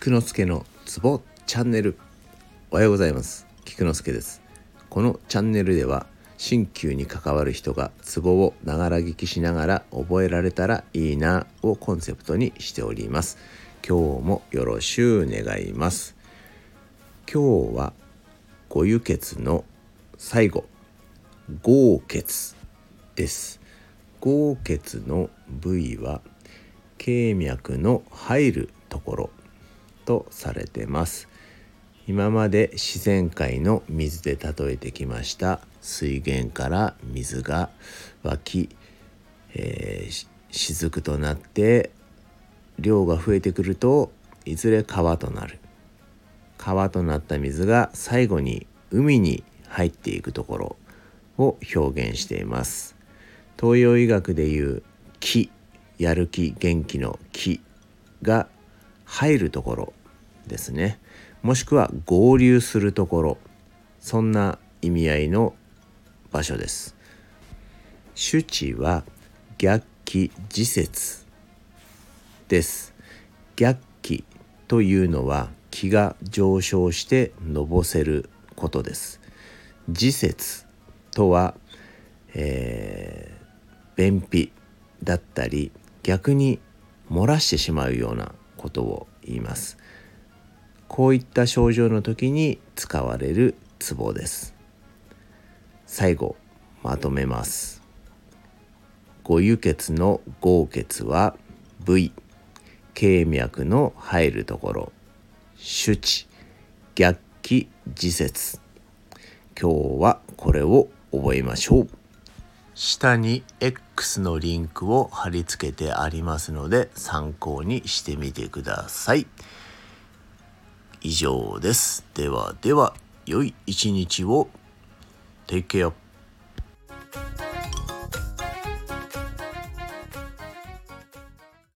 菊之助のツボチャンネル。おはようございます。菊之助です。このチャンネルでは鍼灸に関わる人がツボをながら聞きしながら覚えられたらいいなをコンセプトにしております。今日もよろしゅう願います。今日は五輸血の最後。豪血です。豪血の部位は経脈の入るところ。とされてます。今まで自然界の水で例えてきました。水源から水が湧き、えー、雫となって量が増えてくるといずれ川となる。川となった水が最後に海に入っていくところを表現しています。東洋医学でいう気やる気元気の気が入るところ。ですね。もしくは合流するところ。そんな意味合いの場所です。主治は逆気自節です。逆気というのは気が上昇してのぼせることです。自節とは、えー、便秘だったり逆に漏らしてしまうようなことを言います。こういった症状の時に使われるツボです。最後まとめます。五輸血の豪血は部位経脈の入るところ主治逆気自節。今日はこれを覚えましょう。下に X のリンクを貼り付けてありますので参考にしてみてください。以上です。ではでは、良い一日を。Take care.